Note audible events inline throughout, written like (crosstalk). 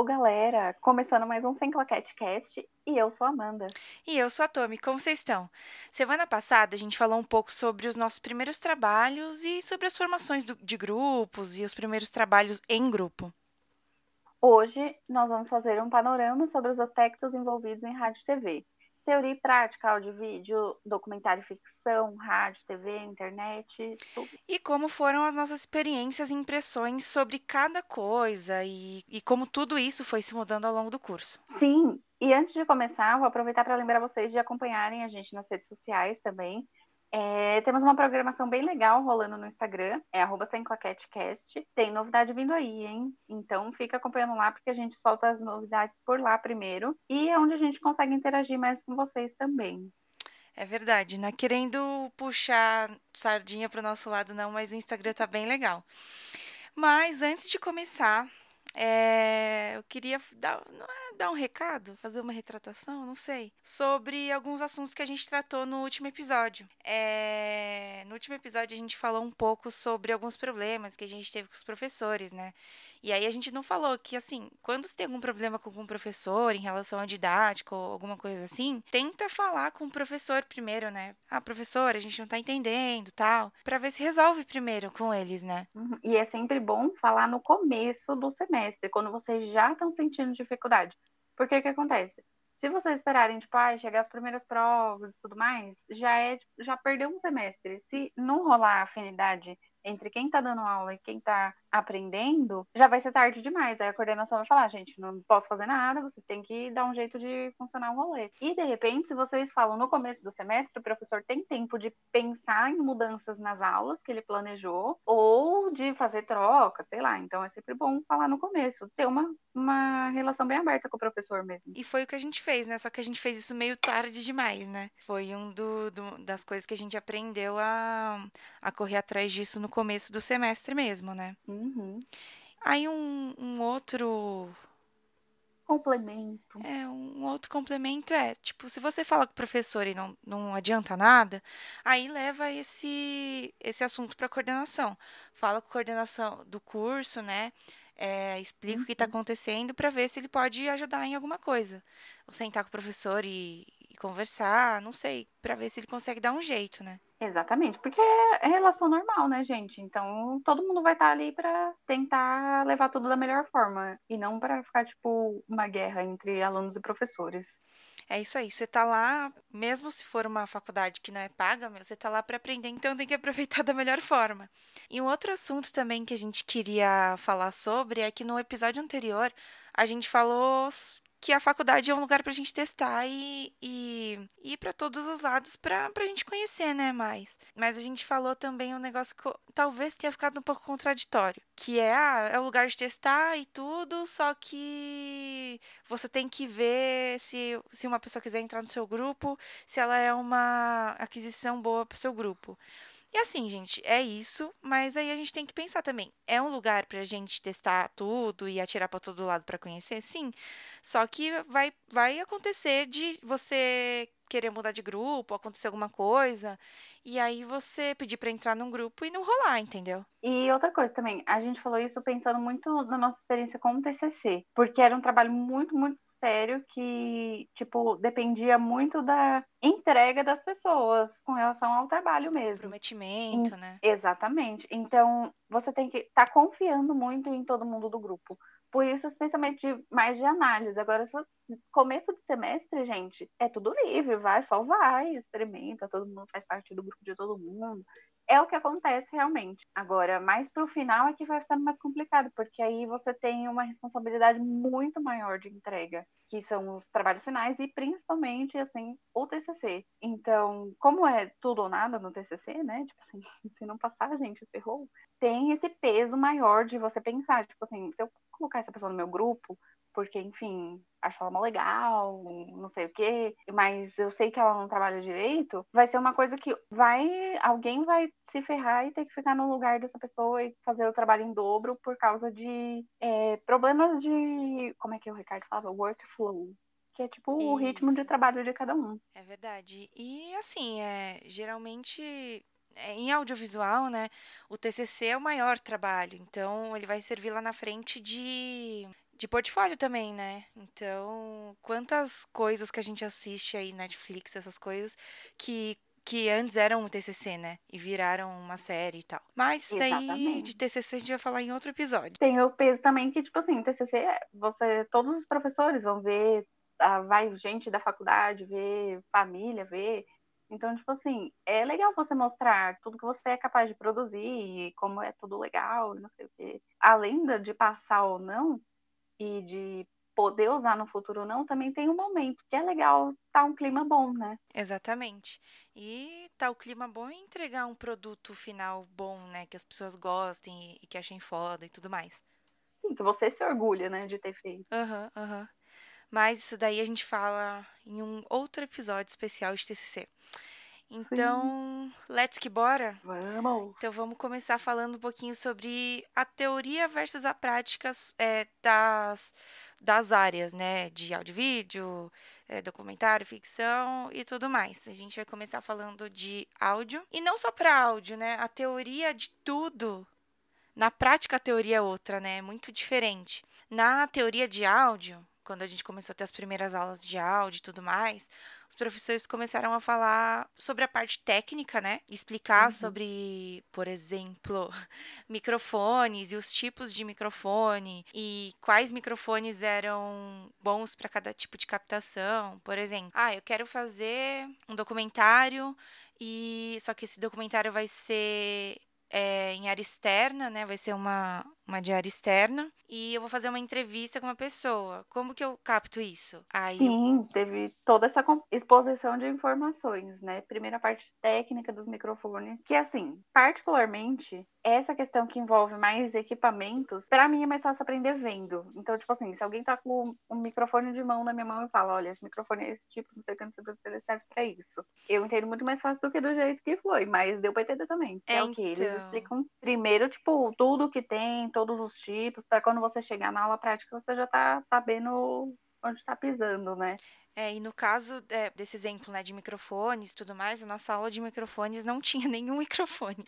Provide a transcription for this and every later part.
Alô, galera! Começando mais um Sem Claquete Cast e eu sou a Amanda. E eu sou a Tommy, como vocês estão? Semana passada a gente falou um pouco sobre os nossos primeiros trabalhos e sobre as formações do, de grupos e os primeiros trabalhos em grupo. Hoje nós vamos fazer um panorama sobre os aspectos envolvidos em rádio e TV. Teoria e prática, áudio vídeo, documentário ficção, rádio, TV, internet, tudo. E como foram as nossas experiências e impressões sobre cada coisa e, e como tudo isso foi se mudando ao longo do curso. Sim, e antes de começar, vou aproveitar para lembrar vocês de acompanharem a gente nas redes sociais também. É, temos uma programação bem legal rolando no Instagram, é arroba Tem novidade vindo aí, hein? Então fica acompanhando lá, porque a gente solta as novidades por lá primeiro. E é onde a gente consegue interagir mais com vocês também. É verdade, não é querendo puxar sardinha para o nosso lado, não, mas o Instagram tá bem legal. Mas antes de começar, é, eu queria dar, não é dar um recado, fazer uma retratação, não sei, sobre alguns assuntos que a gente tratou no último episódio. É, no último episódio a gente falou um pouco sobre alguns problemas que a gente teve com os professores, né? E aí a gente não falou que, assim, quando você tem algum problema com algum professor em relação à didática ou alguma coisa assim, tenta falar com o professor primeiro, né? Ah, professor, a gente não tá entendendo, tal, para ver se resolve primeiro com eles, né? Uhum. E é sempre bom falar no começo do semestre, quando vocês já estão sentindo dificuldade. Porque o que acontece? Se vocês esperarem, tipo, ah, chegar as primeiras provas e tudo mais, já é, já perdeu um semestre. Se não rolar afinidade entre quem está dando aula e quem está aprendendo, já vai ser tarde demais. Aí a coordenação vai falar, gente, não posso fazer nada, vocês têm que dar um jeito de funcionar o rolê. E de repente, se vocês falam no começo do semestre, o professor tem tempo de pensar em mudanças nas aulas que ele planejou ou de fazer troca, sei lá. Então é sempre bom falar no começo, ter uma, uma relação bem aberta com o professor mesmo. E foi o que a gente fez, né? Só que a gente fez isso meio tarde demais, né? Foi um do, do das coisas que a gente aprendeu a, a correr atrás disso no começo do semestre mesmo, né? Uhum. Aí um, um outro complemento. É, um outro complemento é, tipo, se você fala com o professor e não, não adianta nada, aí leva esse, esse assunto para coordenação. Fala com a coordenação do curso, né? É, explica uhum. o que está uhum. acontecendo para ver se ele pode ajudar em alguma coisa. Ou sentar com o professor e, e conversar, não sei, para ver se ele consegue dar um jeito, né? Exatamente, porque é relação normal, né, gente? Então, todo mundo vai estar ali para tentar levar tudo da melhor forma e não para ficar tipo uma guerra entre alunos e professores. É isso aí, você tá lá, mesmo se for uma faculdade que não é paga, você tá lá para aprender, então tem que aproveitar (laughs) da melhor forma. E um outro assunto também que a gente queria falar sobre é que no episódio anterior a gente falou que a faculdade é um lugar para a gente testar e, e, e ir para todos os lados para a gente conhecer, né, mais. Mas a gente falou também um negócio que talvez tenha ficado um pouco contraditório, que é, ah, é o lugar de testar e tudo, só que você tem que ver se, se uma pessoa quiser entrar no seu grupo, se ela é uma aquisição boa para o seu grupo. E assim, gente, é isso, mas aí a gente tem que pensar também. É um lugar pra gente testar tudo e atirar para todo lado para conhecer? Sim. Só que vai, vai acontecer de você querer mudar de grupo, acontecer alguma coisa, e aí você pedir para entrar num grupo e não rolar, entendeu? E outra coisa também, a gente falou isso pensando muito na nossa experiência com o TCC, porque era um trabalho muito, muito sério que, tipo, dependia muito da entrega das pessoas com relação ao trabalho mesmo. Prometimento, né? Exatamente. Então, você tem que estar tá confiando muito em todo mundo do grupo. Por isso, especialmente de, mais de análise. Agora, começo de semestre, gente, é tudo livre, vai, só vai, experimenta, todo mundo faz parte do grupo de todo mundo. É o que acontece realmente. Agora, mais pro final é que vai ficando mais complicado, porque aí você tem uma responsabilidade muito maior de entrega, que são os trabalhos finais e principalmente, assim, o TCC. Então, como é tudo ou nada no TCC, né? (laughs) Tipo assim, se não passar, gente, ferrou. Tem esse peso maior de você pensar, tipo assim, se eu colocar essa pessoa no meu grupo, porque, enfim, acho ela mó legal, não sei o quê, mas eu sei que ela não trabalha direito, vai ser uma coisa que vai. Alguém vai se ferrar e ter que ficar no lugar dessa pessoa e fazer o trabalho em dobro por causa de é, problemas de. Como é que o Ricardo falava? Workflow que é tipo Isso. o ritmo de trabalho de cada um. É verdade. E assim, é, geralmente é, em audiovisual, né, o TCC é o maior trabalho, então ele vai servir lá na frente de de portfólio também, né? Então, quantas coisas que a gente assiste aí, Netflix, essas coisas, que que antes eram um TCC, né? E viraram uma série e tal. Mas daí Exatamente. de TCC a gente vai falar em outro episódio. Tem o peso também que, tipo assim, TCC, você, todos os professores vão ver, vai gente da faculdade ver, família ver. Então, tipo assim, é legal você mostrar tudo que você é capaz de produzir e como é tudo legal, não sei o quê. Além de passar ou não, e de poder usar no futuro ou não, também tem um momento que é legal tá um clima bom, né? Exatamente. E tá o clima bom e entregar um produto final bom, né? Que as pessoas gostem e que achem foda e tudo mais. Sim, que você se orgulha, né, de ter feito. Aham, uhum, aham. Uhum. Mas isso daí a gente fala em um outro episódio especial de TCC. Então, Sim. let's que bora? Vamos! Então, vamos começar falando um pouquinho sobre a teoria versus a prática é, das, das áreas, né? De áudio vídeo, é, documentário, ficção e tudo mais. A gente vai começar falando de áudio. E não só para áudio, né? A teoria de tudo. Na prática, a teoria é outra, né? É muito diferente. Na teoria de áudio, quando a gente começou a ter as primeiras aulas de áudio e tudo mais, os professores começaram a falar sobre a parte técnica, né? Explicar uhum. sobre, por exemplo, (laughs) microfones e os tipos de microfone e quais microfones eram bons para cada tipo de captação. Por exemplo, ah, eu quero fazer um documentário e só que esse documentário vai ser é, em área externa, né? Vai ser uma, uma de área externa. E eu vou fazer uma entrevista com uma pessoa. Como que eu capto isso? Aí Sim, teve toda essa exposição de informações, né? Primeira parte técnica dos microfones, que assim, particularmente, essa questão que envolve mais equipamentos, para mim é mais fácil aprender vendo. Então, tipo assim, se alguém tá com um microfone de mão na minha mão e fala, olha, esse microfone é esse tipo, não sei o que, não sei o que, ele serve pra isso. Eu entendo muito mais fácil do que do jeito que foi, mas deu pra entender também. É, é o que eles então. explicam primeiro, tipo, tudo que tem, todos os tipos, para quando você chegar na aula prática, você já tá sabendo onde está pisando, né? É, e no caso é, desse exemplo, né, de microfones e tudo mais, a nossa aula de microfones não (laughs) tinha nenhum microfone.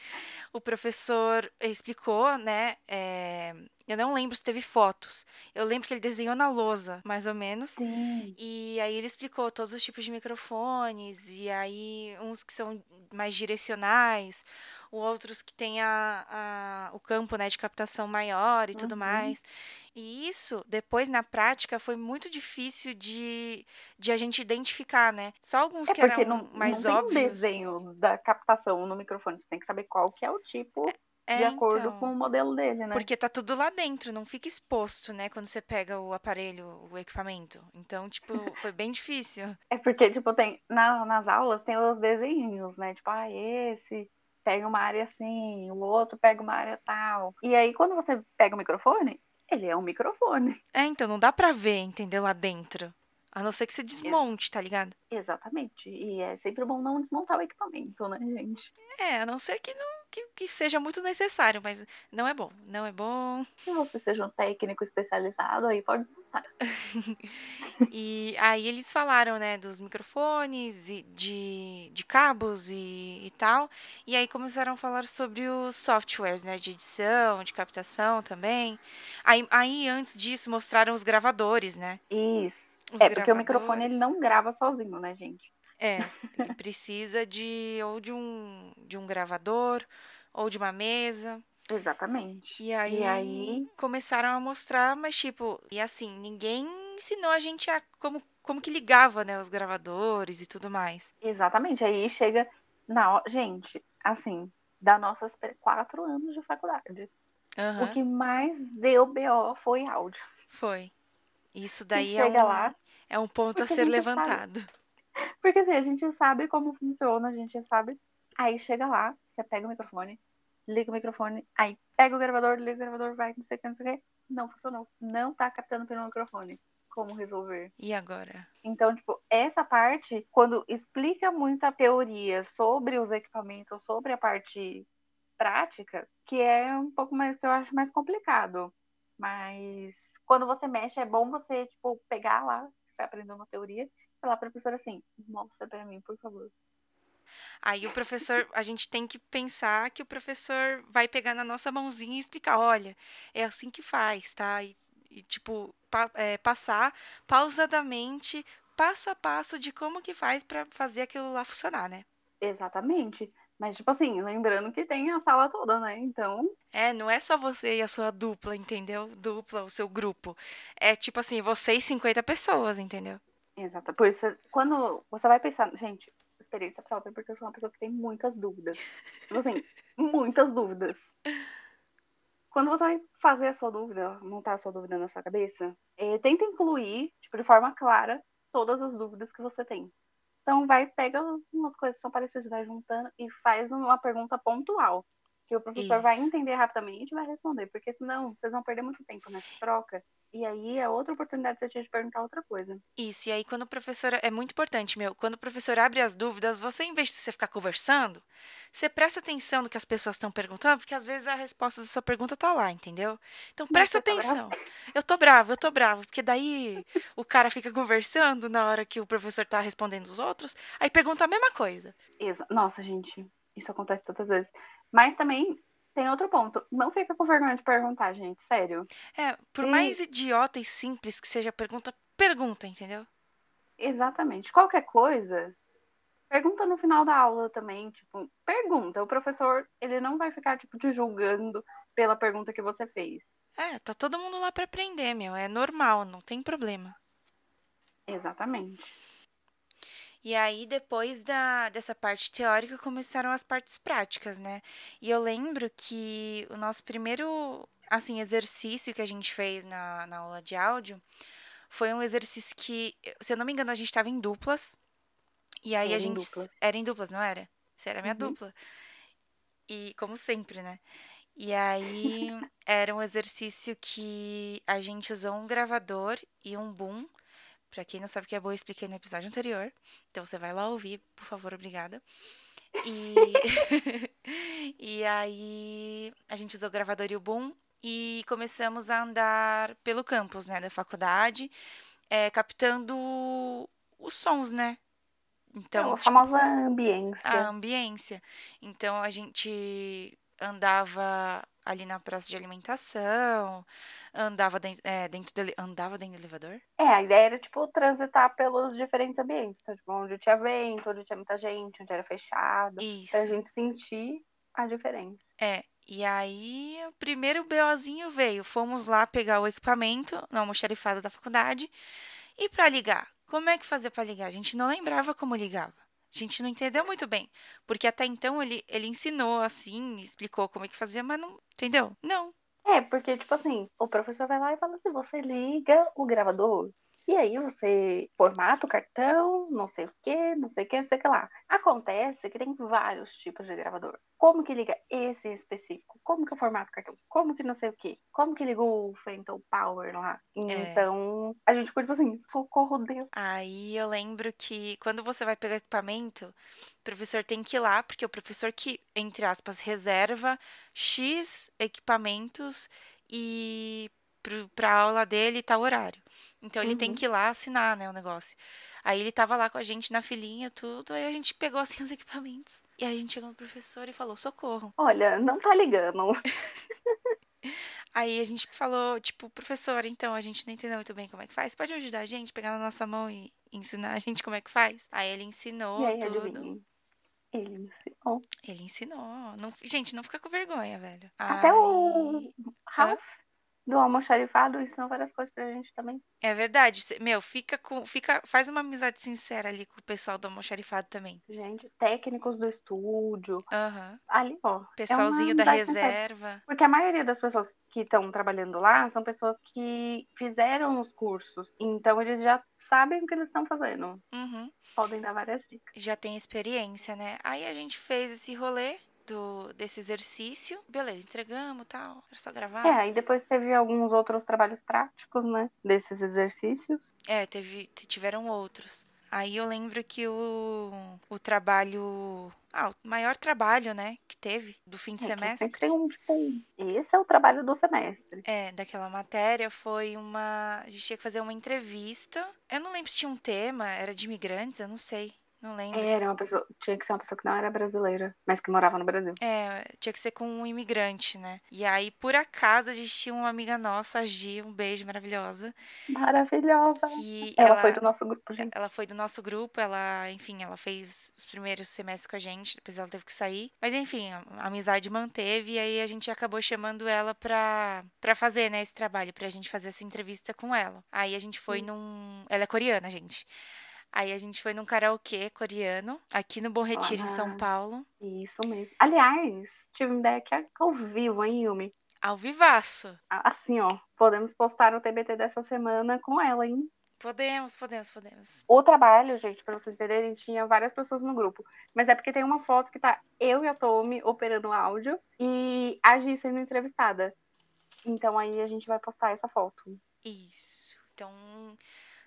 O professor explicou, né, é, eu não lembro se teve fotos. Eu lembro que ele desenhou na lousa, mais ou menos. Sim. E aí ele explicou todos os tipos de microfones, e aí uns que são mais direcionais, outros que têm a, a, o campo né, de captação maior e uhum. tudo mais. E isso, depois na prática, foi muito difícil de, de a gente identificar, né? Só alguns é que eram não, mais não óbvios. Tem um desenho da captação no microfone, você tem que saber qual que é o tipo. É, de acordo então, com o modelo dele, né? Porque tá tudo lá dentro, não fica exposto, né? Quando você pega o aparelho, o equipamento. Então, tipo, foi bem difícil. É porque, tipo, tem na, nas aulas tem os desenhos, né? Tipo, ah, esse pega uma área assim, o outro pega uma área tal. E aí, quando você pega o microfone, ele é um microfone. É, então não dá pra ver, entendeu? Lá dentro. A não ser que você desmonte, tá ligado? Exatamente. E é sempre bom não desmontar o equipamento, né, gente? É, a não ser que não que, que seja muito necessário, mas não é bom. Não é bom. Se você seja um técnico especializado, aí pode desmontar. (laughs) e aí eles falaram, né, dos microfones, e de, de cabos e, e tal. E aí começaram a falar sobre os softwares, né, de edição, de captação também. Aí, aí antes disso mostraram os gravadores, né? Isso. Os é, porque o microfone ele não grava sozinho, né, gente? É, ele precisa de ou de um, de um gravador ou de uma mesa. Exatamente. E aí, e aí começaram a mostrar, mas tipo, e assim, ninguém ensinou a gente a como, como que ligava, né, os gravadores e tudo mais. Exatamente. Aí chega na gente, assim, da nossas quatro anos de faculdade. Uhum. O que mais deu BO foi áudio. Foi. Isso daí é um, lá, é um ponto a ser levantado. Sabe. Porque assim, a gente sabe como funciona, a gente sabe. Aí chega lá, você pega o microfone, liga o microfone, aí pega o gravador, liga o gravador, vai, não sei o que, não sei o que. Não funcionou. Não tá captando pelo microfone. Como resolver? E agora? Então, tipo, essa parte, quando explica muita teoria sobre os equipamentos, sobre a parte prática, que é um pouco mais, que eu acho mais complicado. Mas quando você mexe, é bom você, tipo, pegar lá, você aprendeu uma teoria, falar para a professora assim: mostra para mim, por favor. Aí o professor, a gente tem que pensar que o professor vai pegar na nossa mãozinha e explicar: olha, é assim que faz, tá? E, e, tipo, pa é, passar pausadamente, passo a passo de como que faz para fazer aquilo lá funcionar, né? Exatamente. Mas, tipo assim, lembrando que tem a sala toda, né? Então. É, não é só você e a sua dupla, entendeu? Dupla, o seu grupo. É tipo assim, você e 50 pessoas, entendeu? Exato. Por isso, quando você vai pensar, gente, experiência própria, porque eu sou uma pessoa que tem muitas dúvidas. Tipo assim, muitas dúvidas. Quando você vai fazer a sua dúvida, montar a sua dúvida na sua cabeça, é, tenta incluir, tipo, de forma clara, todas as dúvidas que você tem. Então, vai, pega umas coisas que são parecidas, vai juntando e faz uma pergunta pontual. Que o professor Isso. vai entender rapidamente e vai responder. Porque senão, vocês vão perder muito tempo nessa troca. E aí é outra oportunidade de você te perguntar outra coisa. Isso, e aí quando o professor. É muito importante, meu. Quando o professor abre as dúvidas, você, em vez de você ficar conversando, você presta atenção no que as pessoas estão perguntando, porque às vezes a resposta da sua pergunta tá lá, entendeu? Então presta tá atenção. eu tô bravo, eu tô bravo, porque daí o cara fica conversando na hora que o professor tá respondendo os outros, aí pergunta a mesma coisa. Nossa, gente, isso acontece tantas vezes. Mas também tem outro ponto. Não fica com vergonha de perguntar, gente. Sério. É, por e... mais idiota e simples que seja a pergunta, pergunta, entendeu? Exatamente. Qualquer coisa, pergunta no final da aula também. Tipo, pergunta. O professor, ele não vai ficar, tipo, te julgando pela pergunta que você fez. É, tá todo mundo lá para aprender, meu. É normal, não tem problema. Exatamente. E aí, depois da, dessa parte teórica, começaram as partes práticas, né? E eu lembro que o nosso primeiro, assim, exercício que a gente fez na, na aula de áudio foi um exercício que, se eu não me engano, a gente estava em duplas. E aí era a gente. Em duplas. Era em duplas, não era? Você era minha uhum. dupla. E, como sempre, né? E aí (laughs) era um exercício que a gente usou um gravador e um boom Pra quem não sabe o que é boa, eu expliquei no episódio anterior. Então você vai lá ouvir, por favor, obrigada. E, (laughs) e aí a gente usou o gravador e o boom e começamos a andar pelo campus, né, da faculdade, é, captando os sons, né? Então, é, a tipo, famosa ambiência. A ambiência. Então a gente andava ali na praça de alimentação, andava dentro, é, dentro dele, andava dentro do elevador? É, a ideia era, tipo, transitar pelos diferentes ambientes. Então, tipo, onde tinha vento, onde tinha muita gente, onde era fechado. Isso. Pra gente sentir a diferença. É, e aí o primeiro BOzinho veio. Fomos lá pegar o equipamento no almoxarifado da faculdade e para ligar. Como é que fazia para ligar? A gente não lembrava como ligava. A gente não entendeu muito bem. Porque até então ele, ele ensinou assim, explicou como é que fazia, mas não. Entendeu? Não. É, porque, tipo assim, o professor vai lá e fala assim: você liga o gravador e aí você formata o cartão, não sei o que, não sei o que, não sei o que lá. Acontece que tem vários tipos de gravador. Como que liga esse específico? Como que eu formato o cartão? Como que não sei o que? Como que liga o Phantom Power lá? É. Então, a gente ficou tipo assim, socorro Deus. Aí eu lembro que quando você vai pegar equipamento, o professor tem que ir lá, porque é o professor que, entre aspas, reserva X equipamentos e para a aula dele tá o horário. Então ele uhum. tem que ir lá assinar, né, o negócio. Aí ele tava lá com a gente na filinha, tudo, aí a gente pegou assim os equipamentos. E aí a gente chegou no professor e falou: "Socorro". Olha, não tá ligando. (laughs) aí a gente falou, tipo, professor, então a gente não entendeu muito bem como é que faz. Pode ajudar a gente, pegar na nossa mão e ensinar a gente como é que faz? Aí ele ensinou aí, tudo. Adivinha? Ele ensinou. Ele ensinou. Não, gente, não fica com vergonha, velho. Até aí... o Ralph do almoxarifado ensinou várias coisas pra gente também. É verdade. Meu, fica com. Fica, faz uma amizade sincera ali com o pessoal do almoxarifado também. Gente, técnicos do estúdio. Uhum. Ali, ó. É Pessoalzinho é da reserva. Sincera. Porque a maioria das pessoas que estão trabalhando lá são pessoas que fizeram os cursos. Então eles já sabem o que eles estão fazendo. Uhum. Podem dar várias dicas. Já tem experiência, né? Aí a gente fez esse rolê do, desse exercício. Beleza, entregamos tal, era só gravar. É, aí depois teve alguns outros trabalhos práticos, né? Desses exercícios. É, teve, tiveram outros. Aí eu lembro que o, o trabalho. Ah, o maior trabalho, né, que teve do fim de é, semestre. Tem um, tipo, esse é o trabalho do semestre. É, daquela matéria foi uma. A gente tinha que fazer uma entrevista. Eu não lembro se tinha um tema, era de imigrantes, eu não sei. Não lembro. Era uma pessoa, tinha que ser uma pessoa que não era brasileira, mas que morava no Brasil. É, tinha que ser com um imigrante, né? E aí, por acaso, a gente tinha uma amiga nossa, a Gi, um beijo maravilhosa. Maravilhosa. Que Ela ela, foi do nosso grupo, gente. ela foi do nosso grupo, ela, enfim, ela fez os primeiros semestres com a gente, depois ela teve que sair. Mas enfim, a amizade manteve e aí a gente acabou chamando ela pra, pra fazer, né, esse trabalho, pra gente fazer essa entrevista com ela. Aí a gente foi Sim. num. Ela é coreana, gente. Aí a gente foi num karaokê coreano, aqui no Bom Retiro, em São Paulo, Isso mesmo. Aliás, tive uma ideia aqui ao vivo, hein, Yumi? ao vivaço. Assim, ó, podemos postar o TBT dessa semana com ela, hein? Podemos, podemos, podemos. O trabalho, gente, pra vocês entenderem, tinha várias pessoas no grupo. Mas é porque tem uma foto que tá eu e a Tommy operando o áudio e a Gi sendo entrevistada. Então aí a gente vai postar essa foto. Isso. Então,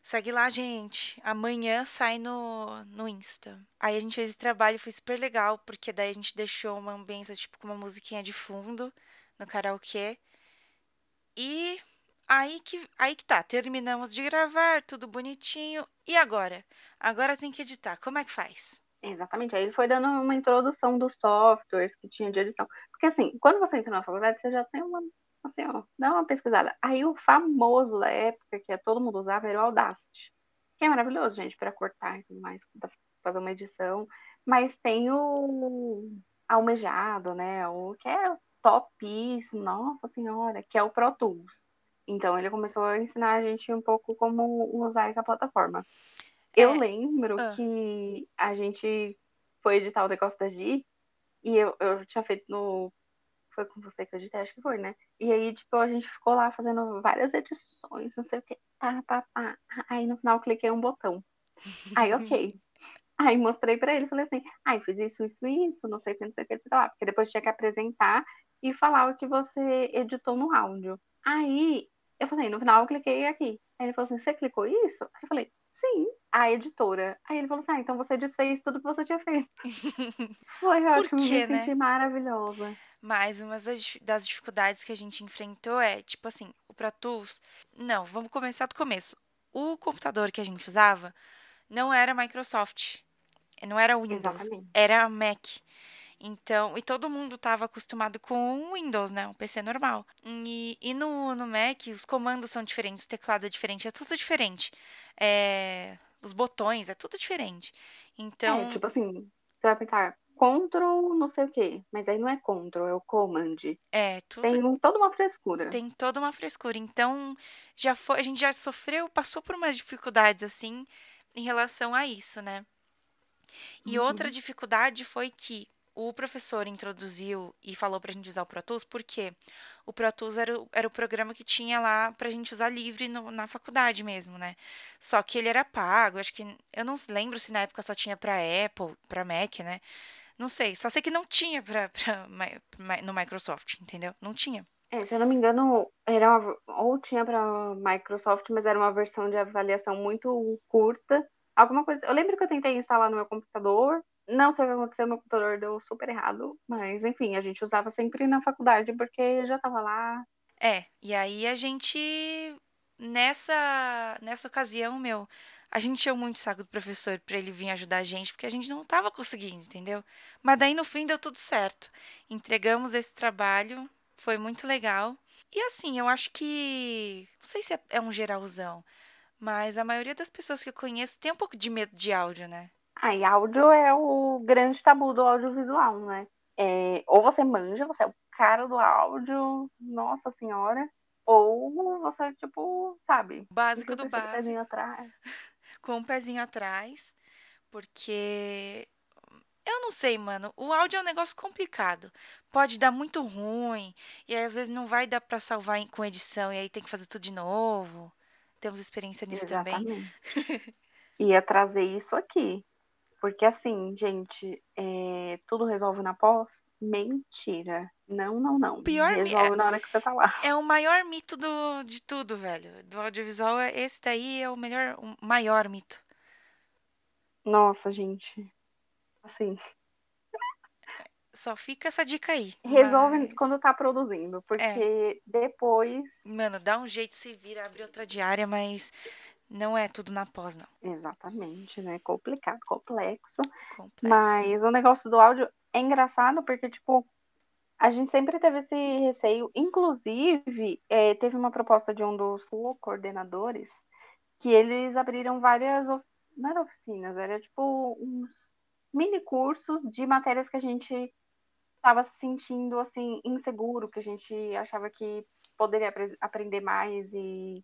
segue lá, gente. Amanhã sai no, no Insta. Aí a gente fez esse trabalho, foi super legal, porque daí a gente deixou uma ambiência, tipo, com uma musiquinha de fundo no karaokê. E aí que, aí que tá, terminamos de gravar, tudo bonitinho. E agora? Agora tem que editar. Como é que faz? Exatamente. Aí ele foi dando uma introdução dos softwares que tinha de edição. Porque assim, quando você entra na faculdade, você já tem uma. Assim, ó, dá uma pesquisada. Aí o famoso da época, que todo mundo usava, era o Audacity. Que é maravilhoso, gente, para cortar e tudo mais, fazer uma edição. Mas tem o almejado, né? O que é o topíssimo, nossa senhora, que é o Pro Tools. Então ele começou a ensinar a gente um pouco como usar essa plataforma. Eu É. lembro Ah. que a gente foi editar o negócio da Gi e eu, eu tinha feito no. Foi com você que eu editei, acho que foi, né? E aí, tipo, a gente ficou lá fazendo várias edições, não sei o que. Pá, pá, pá. Aí no final eu cliquei um botão. Aí, (laughs) ok. Aí mostrei pra ele, falei assim, ai, fiz isso, isso, isso, não sei o que, não sei o que, sei lá. Porque depois tinha que apresentar e falar o que você editou no áudio. Aí eu falei, no final eu cliquei aqui. Aí ele falou assim, você clicou isso? Aí eu falei, sim, a editora. Aí ele falou assim, ah, então você desfez tudo que você tinha feito. (laughs) Foi ótimo, quê, me né? senti maravilhosa. Mas uma das dificuldades que a gente enfrentou é, tipo assim, o Pro Tools. Não, vamos começar do começo. O computador que a gente usava não era Microsoft, não era Windows, Exatamente. era Mac. Então, e todo mundo estava acostumado com o Windows, né? Um PC normal. E, e no, no Mac, os comandos são diferentes, o teclado é diferente, é tudo diferente. É, os botões, é tudo diferente. Então, É, tipo assim, você vai pensar, Ctrl não sei o quê, mas aí não é Ctrl, é o Command. é tudo Tem toda uma frescura. tem toda uma frescura. Então, já foi, a gente já sofreu, passou por umas dificuldades assim em relação a isso, né? E Uhum. outra dificuldade foi que o professor introduziu e falou pra gente usar o Pro Tools, porque o Pro Tools era o, era o programa que tinha lá pra gente usar livre no- na faculdade mesmo, né? Só que ele era pago, acho que eu não lembro se na época só tinha pra Apple, pra Mac, né? Não sei, só sei que não tinha pra, (laughs) pra, Mi- no Microsoft, entendeu? Não tinha. É, se eu não me engano, era uma- ou tinha para Microsoft, mas era uma versão de avaliação muito curta. Alguma coisa. Eu lembro que eu tentei instalar no meu computador. Não sei o que aconteceu, meu computador deu super errado. Mas, enfim, a gente usava sempre na faculdade, porque já tava lá. É, e aí a gente, nessa, nessa ocasião, meu, a gente tinha muito saco do professor pra ele vir ajudar a gente, porque a gente não tava conseguindo, entendeu? Mas daí no fim deu tudo certo. Entregamos esse trabalho, foi muito legal. E assim, eu acho que, não sei se é, é um geralzão, mas a maioria das pessoas que eu conheço tem um pouco de medo de áudio, né? Ah, e áudio é o grande tabu do audiovisual, né? É, ou você manja, você é o cara do áudio, nossa senhora. Ou você, tipo, sabe, O básico do com aquele básico. pezinho atrás. (laughs) com um pezinho atrás, porque eu não sei, mano. O áudio é um negócio complicado. Pode dar muito ruim, e aí às vezes não vai dar pra salvar com edição, e aí tem que fazer tudo de novo. Temos experiência nisso também. Exatamente. Ia (laughs) trazer isso aqui. Porque assim, gente, é, tudo resolve na pós? Mentira. Não, não, não. Pior Resolve na hora que você tá lá. É o maior mito do, de tudo, velho. Do audiovisual, é- esse daí é o melhor, o maior mito. Nossa, gente. Assim, Só fica essa dica aí. resolve Mas, quando tá produzindo. Porque depois. mano, dá um jeito, se vira, abre outra diária, mas Não é tudo na pós, não. Exatamente, né? Complicado, complexo. Complexo. Mas o negócio do áudio é engraçado porque, tipo, a gente sempre teve esse receio. Inclusive, é, teve uma proposta de um dos coordenadores que eles abriram várias. Não era oficinas, era tipo uns mini cursos de matérias que a gente estava se sentindo assim inseguro, que a gente achava que poderia apre- aprender mais e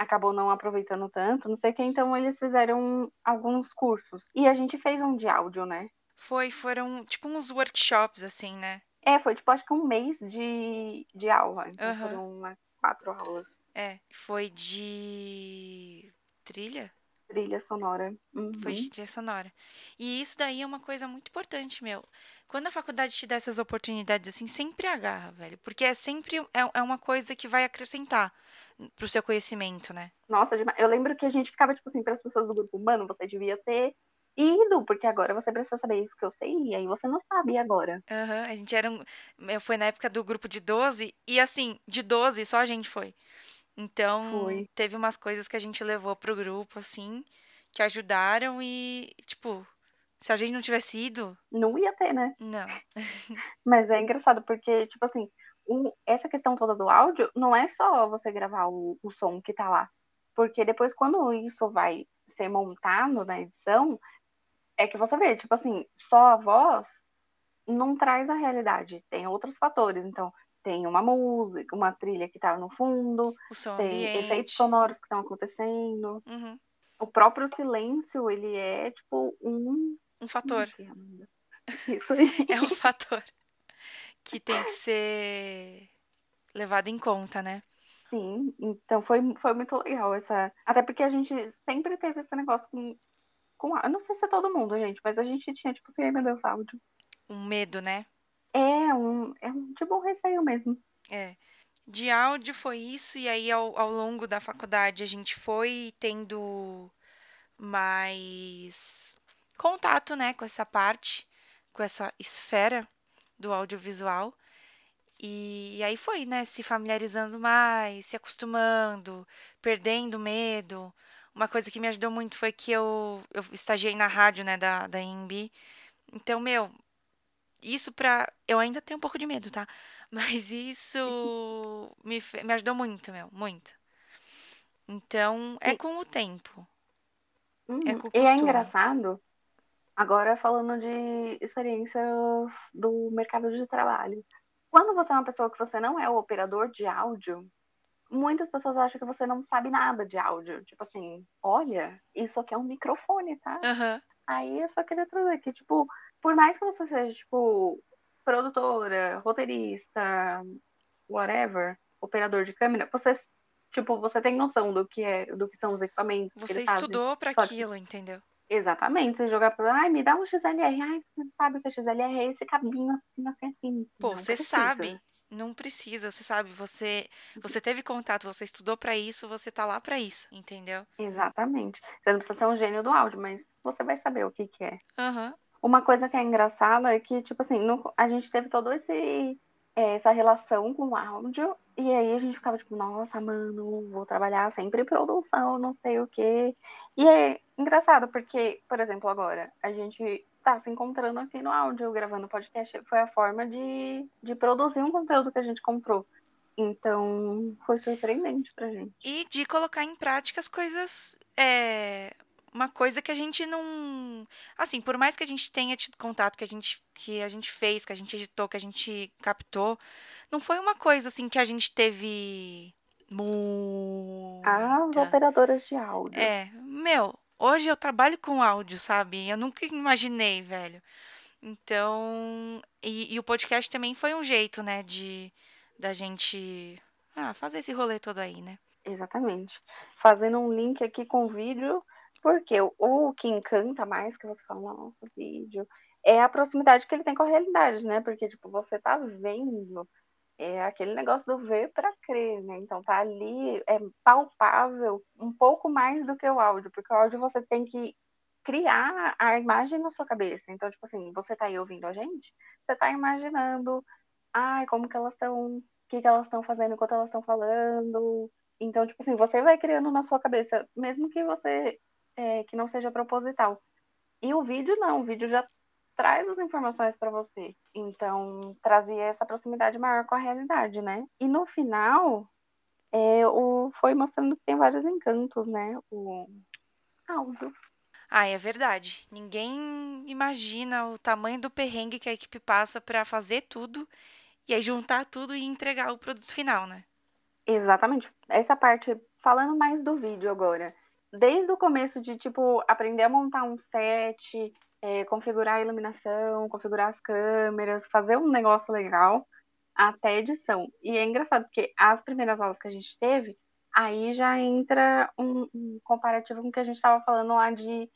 acabou não aproveitando tanto, não sei o que. Então eles fizeram alguns cursos e a gente fez um de áudio, né? Foi, foram tipo uns workshops, assim, né? É, foi tipo acho que um mês de, de aula, então Aham. foram umas quatro aulas. É, foi de trilha? Trilha sonora. Foi Uhum. de trilha sonora. E isso daí é uma coisa muito importante, meu. Quando a faculdade te dá essas oportunidades assim, sempre agarra, velho. Porque é sempre é, é uma coisa que vai acrescentar pro seu conhecimento, né? Nossa, demais. eu lembro que a gente ficava tipo assim para as pessoas do grupo, mano, você devia ter ido, porque agora você precisa saber isso que eu sei, e aí você não sabe agora. Aham, a gente era um. Foi na época do grupo de 12, e assim, de 12 só a gente foi. Então, Foi. teve umas coisas que a gente levou pro grupo, assim, que ajudaram e, tipo, se a gente não tivesse ido, Não ia ter, né? não. (laughs) Mas é engraçado porque, tipo assim, o- essa questão toda do áudio não é só você gravar o, o som que tá lá. Porque depois, quando isso vai ser montado na edição, é que você vê, tipo assim, só a voz não traz a realidade. Tem outros fatores. Então, tem uma música, uma trilha que tá no fundo, tem efeitos ambiente. sonoros que estão acontecendo. Uhum, O próprio silêncio, ele é, tipo, um. um fator. Ih, Amanda. (laughs) Isso aí. É um fator que tem que ser levado em conta, né? Sim, então foi, foi muito legal essa. Até porque a gente sempre teve esse negócio com, com. Eu não sei se é todo mundo, gente, mas a gente tinha, tipo assim, ai meu Deus, áudio. Um medo, né? É um, é um tipo um receio mesmo. É. De áudio foi isso, e aí ao, ao longo da faculdade a gente foi tendo mais contato, né, com essa parte, com essa esfera do audiovisual. E aí foi, né, se familiarizando mais, se acostumando, perdendo medo. Uma coisa que me ajudou muito foi que eu, eu estagiei na rádio, né, da, da IMB. Então, meu, isso pra. Eu ainda tenho um pouco de medo, tá? (laughs) Mas isso me, fe- me ajudou muito, meu, muito. Então, é com o tempo, uhum. é com o E é engraçado, agora falando de experiências do mercado de trabalho. Quando você é uma pessoa que você não é o operador de áudio, muitas pessoas acham que você não sabe nada de áudio. Tipo assim, olha, isso aqui é um microfone, tá? Aham, Aí eu só queria trazer que, tipo, por mais que você seja, tipo, produtora, roteirista, whatever, operador de câmera, você, tipo, você tem noção do que é, do que são os equipamentos que Você estudou pra Só que, aquilo, entendeu? exatamente, você jogar pra, ai, me dá um XLR, ai, você sabe o que é XLR, é esse cabinho assim, assim, assim. Pô, Não você precisa. sabe, não precisa, você sabe, você você teve contato, você estudou pra isso, você tá lá pra isso, entendeu? Exatamente. Você não precisa ser um gênio do áudio, mas você vai saber o que que é. Aham, Uma coisa que é engraçada é que, tipo assim, no- a gente teve todo esse é, essa relação com o áudio, e aí a gente ficava tipo, nossa, mano, vou trabalhar sempre em produção, não sei o quê. E é engraçado, porque, por exemplo, agora, a gente tá se encontrando aqui no áudio, gravando podcast, foi a forma de, de produzir um conteúdo que a gente encontrou. Então, foi surpreendente pra gente. E de colocar em prática as coisas, é, uma coisa que a gente não, assim, por mais que a gente tenha tido contato, que a gente que a gente fez, que a gente editou, que a gente captou, não foi uma coisa assim que a gente teve As muita. operadoras de áudio. É, meu, hoje eu trabalho com áudio, sabe? Eu nunca imaginei, velho. Então, e, e o podcast também foi um jeito, né, de da gente ah, fazer esse rolê todo aí, né? Exatamente. Fazendo um link aqui com o vídeo, porque o, que encanta mais, que você fala, nossa, vídeo, é a proximidade que ele tem com a realidade, né? Porque, tipo, você tá vendo, é aquele negócio do ver para crer, né? Então tá ali, é palpável um pouco mais do que o áudio, porque o áudio você tem que criar a imagem na sua cabeça. Então, tipo assim, você tá aí ouvindo a gente, você tá imaginando, ai, como que elas estão, o que que elas estão fazendo enquanto elas estão falando, Então, tipo assim, você vai criando na sua cabeça, mesmo que você é, que não seja proposital. E o vídeo não, o vídeo já traz as informações para você. Então, trazia essa proximidade maior com a realidade, né? E no final, é, o, foi mostrando que tem vários encantos, né? O áudio. Ah, é verdade. Ninguém imagina o tamanho do perrengue que a equipe passa para fazer tudo e aí juntar tudo e entregar o produto final, né? Exatamente. Essa parte, falando mais do vídeo agora, desde o começo de, tipo, aprender a montar um set, é, configurar a iluminação, configurar as câmeras, fazer um negócio legal, até edição. E é engraçado, porque as primeiras aulas que a gente teve, aí já entra um, um comparativo com o que a gente estava falando lá de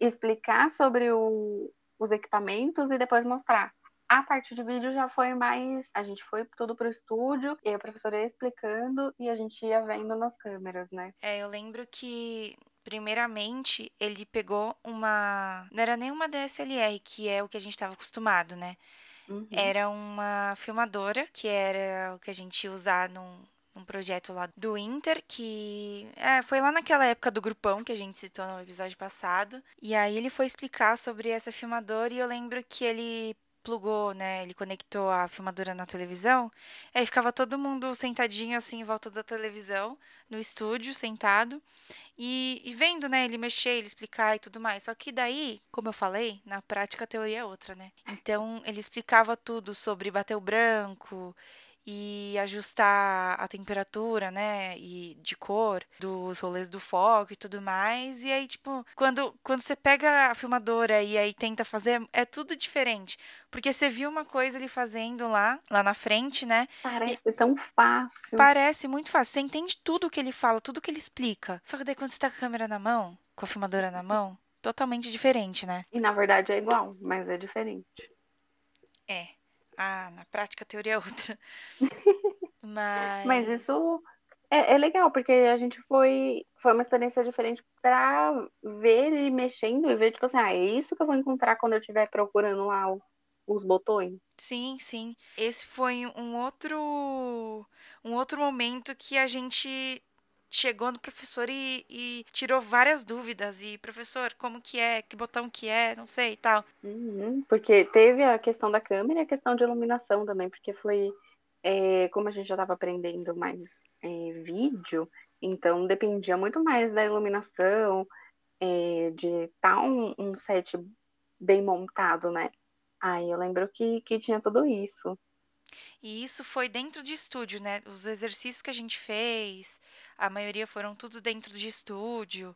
explicar sobre o, os equipamentos e depois mostrar. A parte de vídeo já foi mais. A gente foi tudo pro estúdio, e a professora ia explicando e a gente ia vendo nas câmeras, né? É, eu lembro que primeiramente ele pegou uma. Não era nem uma DSLR, que é o que a gente estava acostumado, né? Uhum. Era uma filmadora, que era o que a gente ia usar num, um projeto lá do Inter, que é, foi lá naquela época do grupão que a gente citou no episódio passado. E aí ele foi explicar sobre essa filmadora e eu lembro que ele plugou, né? Ele conectou a filmadora na televisão. Aí ficava todo mundo sentadinho assim em volta da televisão, no estúdio, sentado. E, e, vendo, né, ele mexer, ele explicar e tudo mais. Só que daí, como eu falei, na prática a teoria é outra, né? Então ele explicava tudo sobre bater o branco e ajustar a temperatura, né, e de cor dos rolês do foco e tudo mais. E aí, tipo, quando, quando você pega a filmadora e aí tenta fazer, é tudo diferente. Porque você viu uma coisa ele fazendo lá, lá na frente, né? Parece e... tão fácil. Parece muito fácil. Você entende tudo que ele fala, tudo que ele explica. Só que daí quando você tá com a câmera na mão, com a filmadora na mão, totalmente diferente, né? E na verdade é igual, mas é diferente. É. Ah, na prática a teoria é outra. Mas. (laughs) Mas isso é, é, legal, porque a gente foi. Foi uma experiência diferente para ver ele mexendo e ver, tipo assim, ah, é isso que eu vou encontrar quando eu estiver procurando lá os botões. Sim, sim. Esse foi um outro. Um outro momento que a gente chegou no professor e, e, tirou várias dúvidas. E, professor, como que é? Que botão que é? Não sei e tal. Uhum, porque teve a questão da câmera e a questão de iluminação também, porque foi. É, como a gente já estava aprendendo mais é, vídeo, então dependia muito mais da iluminação, é, de estar tá um, um, set bem montado, né? Aí eu lembro que, que tinha tudo isso. E isso foi dentro de estúdio, né? Os exercícios que a gente fez, a maioria foram tudo dentro de estúdio.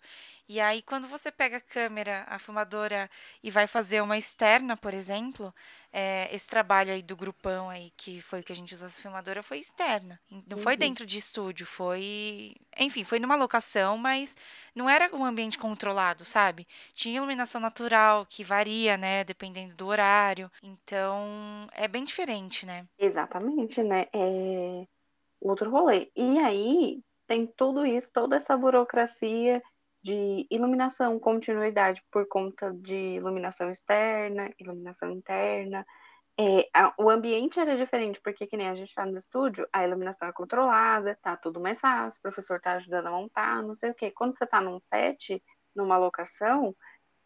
E aí, quando você pega a câmera, a filmadora e vai fazer uma externa, por exemplo, é, esse trabalho aí do grupão aí, que foi o que a gente usou essa filmadora, foi externa. Não uhum. foi dentro de estúdio, foi. Enfim, foi numa locação, mas não era um ambiente controlado, sabe? Tinha iluminação natural, que varia, né, dependendo do horário. Então, é bem diferente, né? Exatamente, né? É outro rolê. E aí, tem tudo isso, toda essa burocracia de iluminação, continuidade por conta de iluminação externa, iluminação interna. É, a, o ambiente era diferente, porque que nem a gente está no estúdio, a iluminação é controlada, tá tudo mais fácil, o professor está ajudando a montar, não sei o quê. Quando você está num set, numa locação,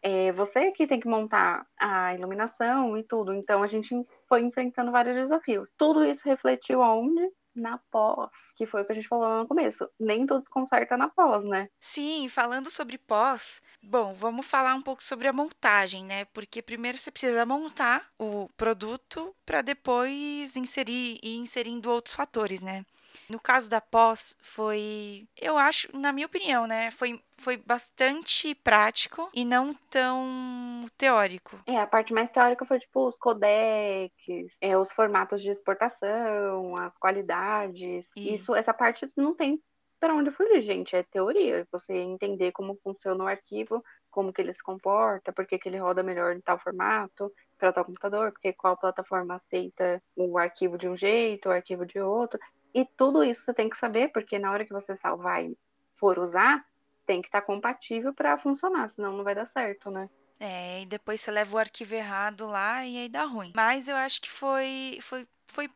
é, você que tem que montar a iluminação e tudo. Então a gente foi enfrentando vários desafios. Tudo isso refletiu aonde? na pós, que foi o que a gente falou no começo. Nem todos consertam na pós, né? Sim, falando sobre pós, bom, vamos falar um pouco sobre a montagem, né? Porque primeiro você precisa montar o produto para depois inserir e inserindo outros fatores, né? No caso da pós, foi, eu acho, na minha opinião, né, foi, foi bastante prático e não tão teórico. É, a parte mais teórica foi tipo os codecs, é, os formatos de exportação, as qualidades. Isso, Isso essa parte não tem para onde fugir, gente. É teoria. Você entender como funciona o arquivo, como que ele se comporta, por que, que ele roda melhor em tal formato para tal computador, porque qual plataforma aceita o arquivo de um jeito, o arquivo de outro. E tudo isso você tem que saber, porque na hora que você salvar e for usar, tem que estar tá compatível para funcionar, senão não vai dar certo, né? É, e depois você leva o arquivo errado lá e aí dá ruim. Mas eu acho que foi foi foi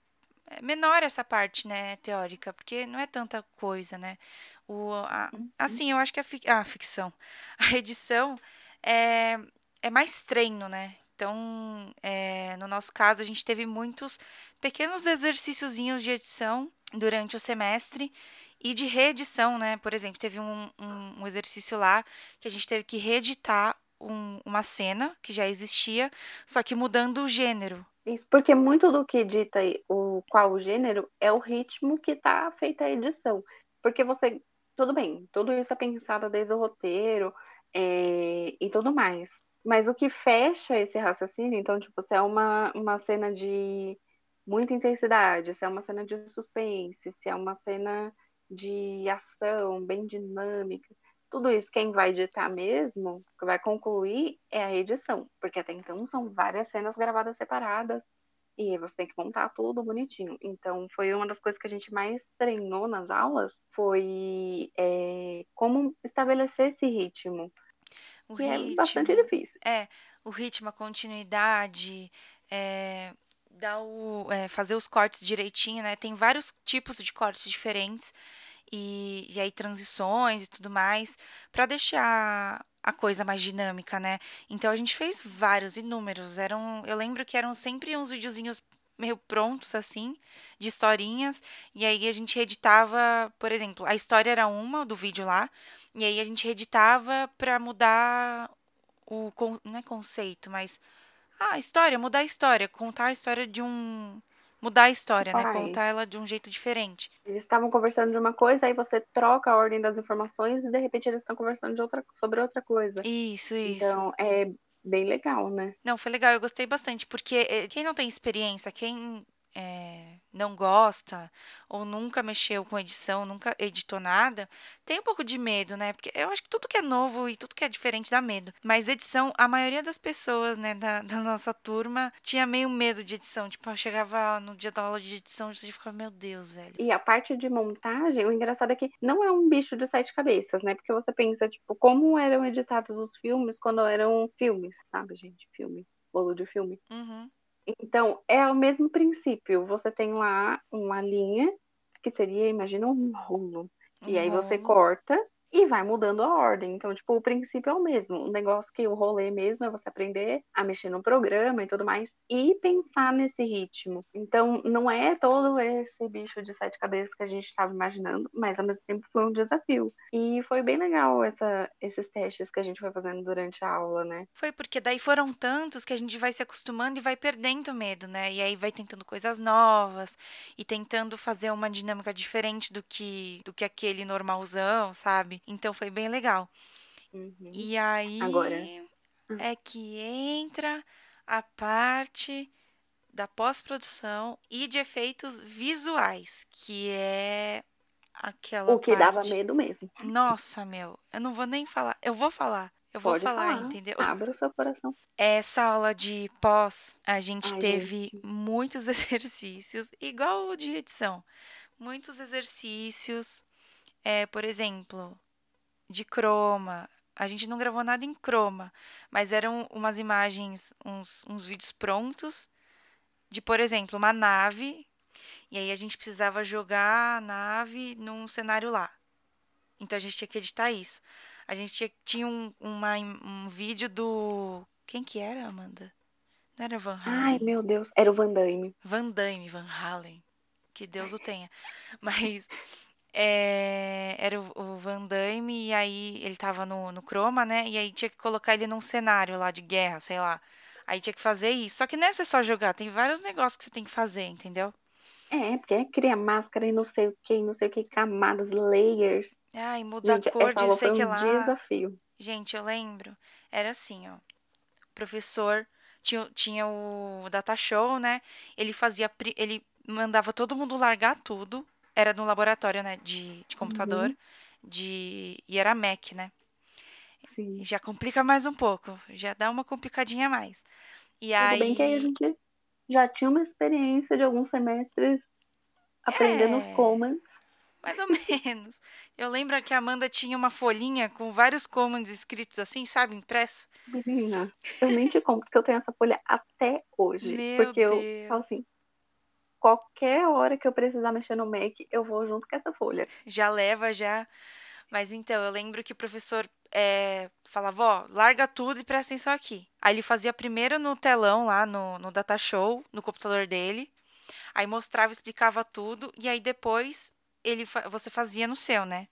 menor essa parte, né, teórica, porque não é tanta coisa, né? O, a, Uhum. assim, eu acho que a, fic, a ficção, (laughs) a edição é, é mais treino, né? Então, é, no nosso caso, a gente teve muitos pequenos exercíciozinhos de edição durante o semestre e de reedição, né? Por exemplo, teve um, um, um exercício lá que a gente teve que reeditar um- uma cena que já existia, só que mudando o gênero. Isso, porque muito do que dita o qual o gênero é o ritmo que tá feita a edição. Porque você, tudo bem, tudo isso é pensado desde o roteiro é, e tudo mais. Mas o que fecha esse raciocínio, então, tipo, se é uma, uma cena de muita intensidade, se é uma cena de suspense, se é uma cena de ação bem dinâmica, tudo isso quem vai editar mesmo, que vai concluir, é a edição, porque até então são várias cenas gravadas separadas e você tem que montar tudo bonitinho. Então, foi uma das coisas que a gente mais treinou nas aulas, foi é, como estabelecer esse ritmo, O que é bastante ritmo, difícil. é, o ritmo, a continuidade, é, dar o, é, fazer os cortes direitinho, né? Tem vários tipos de cortes diferentes e, e aí transições e tudo mais, pra deixar a coisa mais dinâmica, né? Então a gente fez vários, inúmeros. Eram, eu lembro que eram sempre uns videozinhos meio prontos assim, de historinhas, e aí a gente reeditava, por exemplo, a história era uma do vídeo lá, e aí a gente reeditava pra mudar o não é conceito, mas ah, a história, mudar a história, contar a história de um mudar a história, né? Faz. Contar ela de um jeito diferente. Eles estavam conversando de uma coisa, aí você troca a ordem das informações e de repente eles estão conversando de outra, sobre outra coisa. Isso, isso. Então, é bem legal, né? Não, foi legal, eu gostei bastante, porque eh, quem não tem experiência, quem eh, não gosta ou nunca mexeu com edição, nunca editou nada, tem um pouco de medo, né? Porque eu acho que tudo que é novo e tudo que é diferente dá medo. Mas edição, a maioria das pessoas, né, da, da (laughs) nossa turma tinha meio medo de edição. Tipo, eu chegava no dia da aula de edição e você ficava, meu Deus, velho. E a parte de montagem, o engraçado é que não é um bicho de sete cabeças, né? Porque você pensa, tipo, como eram editados os filmes quando eram filmes, sabe, gente? Filme, bolo de filme. Uhum. Então, é o mesmo princípio. Você tem lá uma linha, que seria, imagina, um rolo. E Um aí você rolo. corta e vai mudando a ordem. Então, tipo, o princípio é o mesmo. O negócio que o rolê mesmo é você aprender a mexer no programa e tudo mais e pensar nesse ritmo. Então, não é todo esse bicho de sete cabeças que a gente estava imaginando, mas ao mesmo tempo foi um desafio. E foi bem legal essa, esses testes que a gente foi fazendo durante a aula, né? Foi porque daí foram tantos que a gente vai se acostumando e vai perdendo medo, né? E aí vai tentando coisas novas e tentando fazer uma dinâmica diferente do que do que aquele normalzão, sabe? Então foi bem legal. Uhum. E Agora, aí hum, é que entra a parte da pós-produção e de efeitos visuais, que é aquela o que dava parte. medo mesmo. Nossa, meu, eu não vou nem falar. Eu vou falar. Eu vou falar, falar, entendeu? abra o seu coração. Essa aula de pós, a gente Ai, teve gente. muitos (laughs) exercícios, igual o de edição. Muitos exercícios, é, por exemplo, de croma. A gente não gravou nada em croma, mas eram umas imagens, uns, uns vídeos prontos de, por exemplo, uma nave, e aí a gente precisava jogar a nave num cenário lá. Então a gente tinha que editar isso. A gente tinha, tinha um, uma, um vídeo do. Quem que era, Amanda? Não era Van Ai, Halen? meu Deus, era o Van Damme. Van Damme, Van Halen. Que Deus o tenha. Mas é, era o, o Van Damme, e aí ele tava no, no Chroma, né? E aí tinha que colocar ele num cenário lá de guerra, sei lá. Aí tinha que fazer isso. Só que não é só jogar, tem vários negócios que você tem que fazer, entendeu? É, porque é cria máscara e não sei o que, não sei o que, camadas, layers. Ai, muda a Gente, cor essa de aula sei que um lá. desafio. Gente, eu lembro. Era assim, ó. O professor tinha, tinha o data show, né? Ele fazia. Ele mandava todo mundo largar tudo. Era no laboratório, né? De, de computador. Uhum, De, e era Mac, né? sim. Já complica mais um pouco. Já dá uma complicadinha a mais. E Tudo bem que aí a aí. gente já tinha uma experiência de alguns semestres aprendendo os É. commands. Mais ou menos. Eu lembro que a Amanda tinha uma folhinha com vários commands escritos assim, sabe? Impresso. Menina, eu nem te conto que eu tenho essa folha até hoje. Meu Porque eu falo Deus. assim, qualquer hora que eu precisar mexer no Mac, eu vou junto com essa folha. Já leva, já. Mas então, eu lembro que o professor é, falava, ó, larga tudo e presta atenção aqui. Aí ele fazia primeiro no telão lá, no, no data show, no computador dele. Aí mostrava, explicava tudo. E aí depois ele, você fazia no seu, né?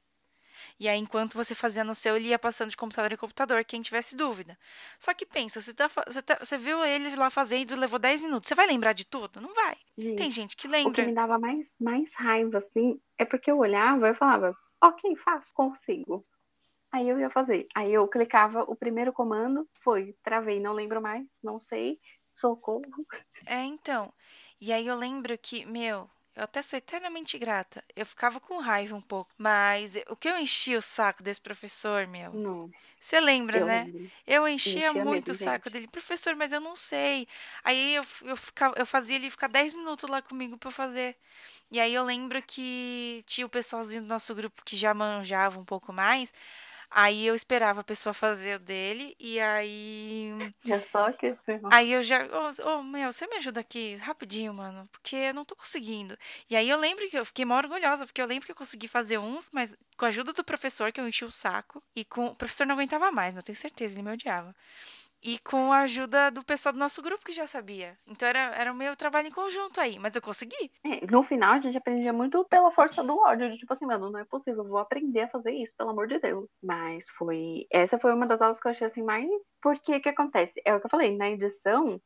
E aí, enquanto você fazia no seu, ele ia passando de computador em computador, quem tivesse dúvida. Só que pensa, você, tá, você, tá, você viu ele lá fazendo, levou 10 minutos. Você vai lembrar de tudo? Não vai. Gente, Tem gente que lembra. O que me dava mais, mais raiva, assim, é porque eu olhava e falava, ok, faço, consigo. Aí eu ia fazer. Aí eu clicava o primeiro comando, foi, travei, não lembro mais, não sei, socorro. É, então. E aí eu lembro que, meu, eu até sou eternamente grata. Eu ficava com raiva um pouco. Mas o que eu enchia o saco desse professor, meu? Você lembra, eu né? Lembro. Eu enchia, enchia muito mesmo, o saco gente. dele. Professor, mas eu não sei. Aí eu, eu, ficava, eu fazia ele ficar 10 minutos lá comigo pra eu fazer. E aí eu lembro que tinha o pessoalzinho do nosso grupo que já manjava um pouco mais. Aí eu esperava a pessoa fazer o dele e aí. É só Aí eu já. Ô, oh, oh, meu, você me ajuda aqui rapidinho, mano, porque eu não tô conseguindo. E aí eu lembro que eu fiquei mó orgulhosa, porque eu lembro que eu consegui fazer uns, mas com a ajuda do professor, que eu enchi o saco, e com. O professor não aguentava mais, eu tenho certeza, ele me odiava e com a ajuda do pessoal do nosso grupo que já sabia. Então era, era o meu trabalho em conjunto aí, mas eu consegui. É, no final a gente aprendia muito pela força do ódio, de tipo assim, mano, não é possível, vou aprender a fazer isso, pelo amor de Deus. Mas foi, essa foi uma das aulas que eu achei assim mais, porque o que acontece? É o que eu falei, na edição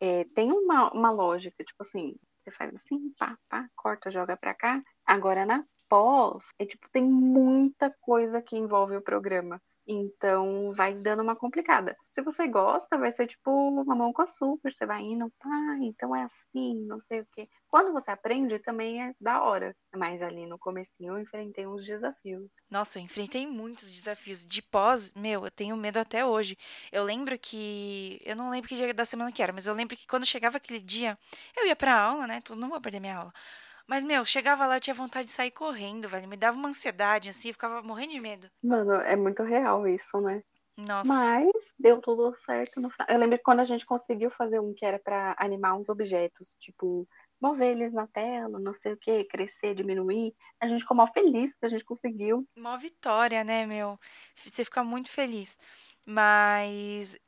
é, tem uma, uma lógica, tipo assim, você faz assim, pá, pá, corta, joga pra cá. Agora na pós, é tipo, tem muita coisa que envolve o programa. Então vai dando uma complicada. Se você gosta, vai ser tipo mamão com açúcar, você vai indo, pá, então é assim, não sei o quê. Quando você aprende, também é da hora. Mas ali no comecinho eu enfrentei uns desafios. Nossa, eu enfrentei muitos desafios. De pós, meu, eu tenho medo até hoje. Eu lembro que. Eu não lembro que dia da semana que era, mas eu lembro que quando chegava aquele dia, eu ia pra aula, né? Não vou perder minha aula. Mas, meu, chegava lá, eu tinha vontade de sair correndo, velho. Me dava uma ansiedade, assim, eu ficava morrendo de medo. Mano, é muito real isso, né? Nossa. Mas deu tudo certo no final. Eu lembro que quando a gente conseguiu fazer um que era para animar uns objetos, tipo, mover eles na tela, não sei o que, crescer, diminuir, a gente ficou mal feliz que a gente conseguiu. Uma vitória, né, meu? Você fica muito feliz. Mas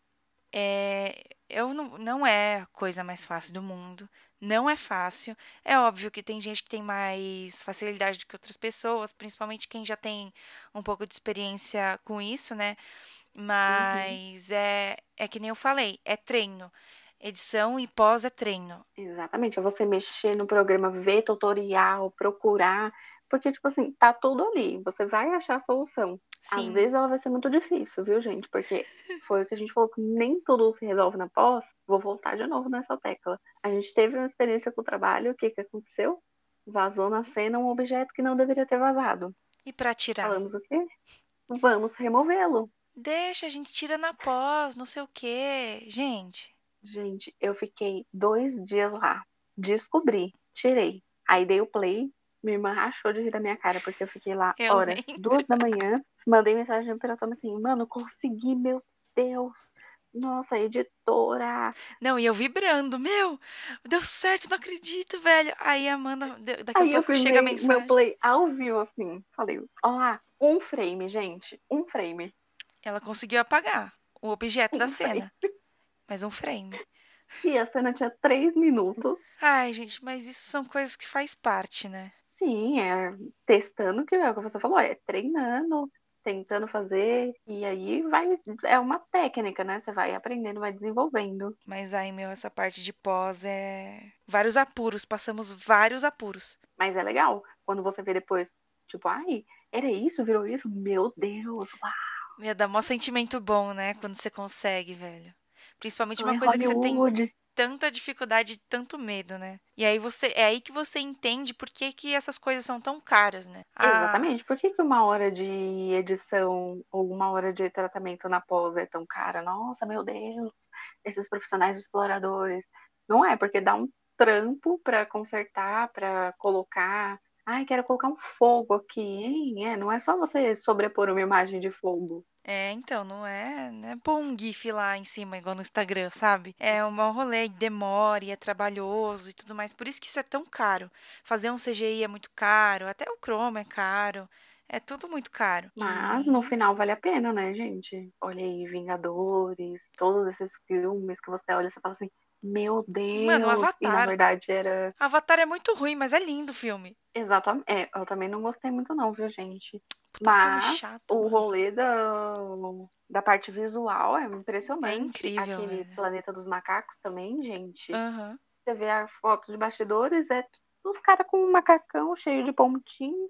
é, eu não, não é a coisa mais fácil do mundo. Não é fácil. É óbvio que tem gente que tem mais facilidade do que outras pessoas, principalmente quem já tem um pouco de experiência com isso, né? Uhum. Mas é, é que nem eu falei, é treino. Edição e pós é treino. Exatamente. É você mexer no programa, ver tutorial, procurar. Porque, tipo assim, tá tudo ali. Você vai achar a solução. Às Sim. vezes ela vai ser muito difícil, viu, gente? Porque (laughs) foi o que a gente falou que nem tudo se resolve na pós. Vou voltar de novo nessa tecla. A gente teve uma experiência com o trabalho, o que que aconteceu? Vazou na cena um objeto que não deveria ter vazado. E pra tirar? Falamos o quê? Vamos removê-lo. Deixa, a gente tira na pós, não sei o quê. Gente. Gente, eu fiquei dois dias lá. Descobri, tirei. Aí dei o play. Minha irmã rachou de rir da minha cara, porque eu fiquei lá Eu horas, duas da manhã. Mandei mensagem pra Toma assim, mano, consegui, meu Deus. Nossa, editora. Não, e eu vibrando, meu, deu certo, não acredito, velho. Aí a Amanda, daqui a Aí eu pouco chega a mensagem. meu play ao vivo, assim. Falei, ó lá, um frame, gente. Um frame. Ela conseguiu apagar o objeto da Um frame. cena. Mas um frame. E a cena tinha três minutos. Ai, gente, mas isso são coisas que faz parte, né? Sim, é testando, que é o que você falou, é treinando, tentando fazer. E aí vai. É uma técnica, né? Você vai aprendendo, vai desenvolvendo. Mas ai, meu, essa parte de pós é vários apuros, passamos vários apuros. Mas é legal. Quando você vê depois, tipo, ai, era isso, virou isso? Meu Deus, uau. Meu, dá mó sentimento bom, né, quando você consegue, velho. Principalmente uma coisa que você tem Hollywood. Tanta dificuldade, tanto medo, né? E aí você, é aí que você entende por que que essas coisas são tão caras, né? Ah, Exatamente. Por que, que uma hora de edição ou uma hora de tratamento na pós é tão cara? Nossa, meu Deus, esses profissionais exploradores. Não é, porque dá um trampo para consertar, para colocar, Ai, quero colocar um fogo aqui, hein? É, não é só você sobrepor uma imagem de fogo. É, então, não é, não é bom um GIF lá em cima, igual no Instagram, sabe? É um mau rolê, demora, e é trabalhoso e tudo mais. Por isso que isso é tão caro. Fazer um CGI é muito caro, até o Chroma é caro. É tudo muito caro. Mas no final vale a pena, né, gente? Olha aí, Vingadores, todos esses filmes que você olha e você fala assim, meu Deus! Mano, o E na Avatar. verdade era Avatar é muito ruim, mas é lindo o filme. exatamente. É, eu também não gostei muito, não, viu, gente? Puta Mas filme chato. o rolê da, da parte visual é impressionante. É incrível, Aquele velho. Planeta dos Macacos também, gente. Aham. Você vê a foto de bastidores, é os caras com um macacão cheio de pontinho.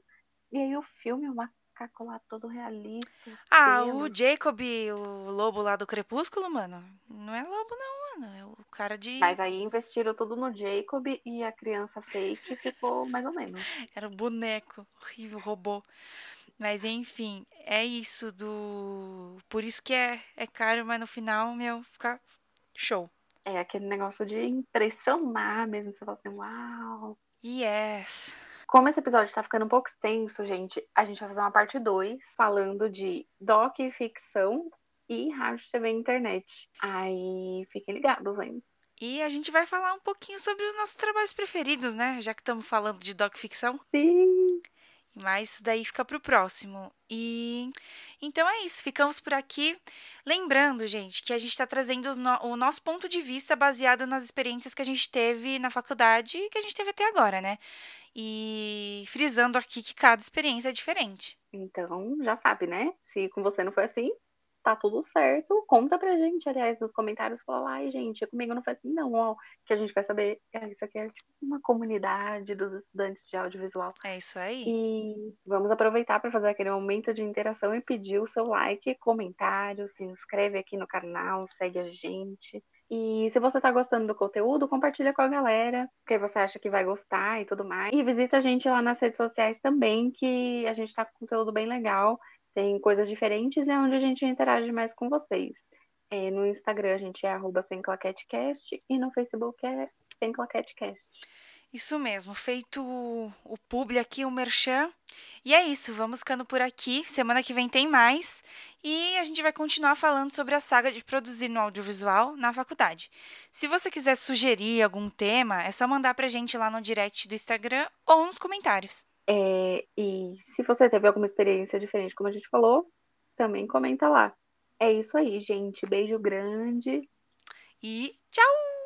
E aí o filme, o macaco lá todo realista. Ah, o Jacob, o lobo lá do Crepúsculo, mano. Não é lobo, não, mano. É o cara de. Mas aí investiram tudo no Jacob e a criança fake ficou mais ou menos. (laughs) Era o boneco. Horrível, robô. Mas enfim, é isso do. Por isso que é, é caro, mas no final, meu, fica show. É aquele negócio de impressionar mesmo. Você fala assim, uau. Yes. Como esse episódio tá ficando um pouco extenso, gente, a gente vai fazer uma parte 2 falando de doc e ficção e rádio, TV e internet. Aí fiquem ligados, hein? E a gente vai falar um pouquinho sobre os nossos trabalhos preferidos, né? Já que estamos falando de doc ficção. Sim! Mas isso daí fica pro próximo. E então é isso, ficamos por aqui. Lembrando, gente, que a gente está trazendo o nosso ponto de vista baseado nas experiências que a gente teve na faculdade e que a gente teve até agora, né? E frisando aqui que cada experiência é diferente. Então, já sabe, né? Se com você não foi assim, tá tudo certo. Conta pra gente, aliás, nos comentários. Fala lá, ai, gente, comigo não foi assim, não, ó. Que a gente vai saber. é, Isso aqui é tipo uma comunidade dos estudantes de audiovisual. É isso aí. E vamos aproveitar para fazer aquele momento de interação e pedir o seu like, comentário, se inscreve aqui no canal, segue a gente. E se você está gostando do conteúdo, compartilha com a galera, porque você acha que vai gostar e tudo mais. E visita a gente lá nas redes sociais também, que a gente está com conteúdo bem legal. Tem coisas diferentes e é onde a gente interage mais com vocês. É, no Instagram a gente é arroba semclaquetecast e no Facebook é semclaquetecast. Isso mesmo, feito o, o publi aqui, o merchan. E é isso, vamos ficando por aqui. Semana que vem tem mais. E a gente vai continuar falando sobre a saga de produzir no audiovisual na faculdade. Se você quiser sugerir algum tema, é só mandar pra gente lá no direct do Instagram ou nos comentários. É, e se você teve alguma experiência diferente, como a gente falou, também comenta lá. É isso aí, gente. Beijo grande. E tchau!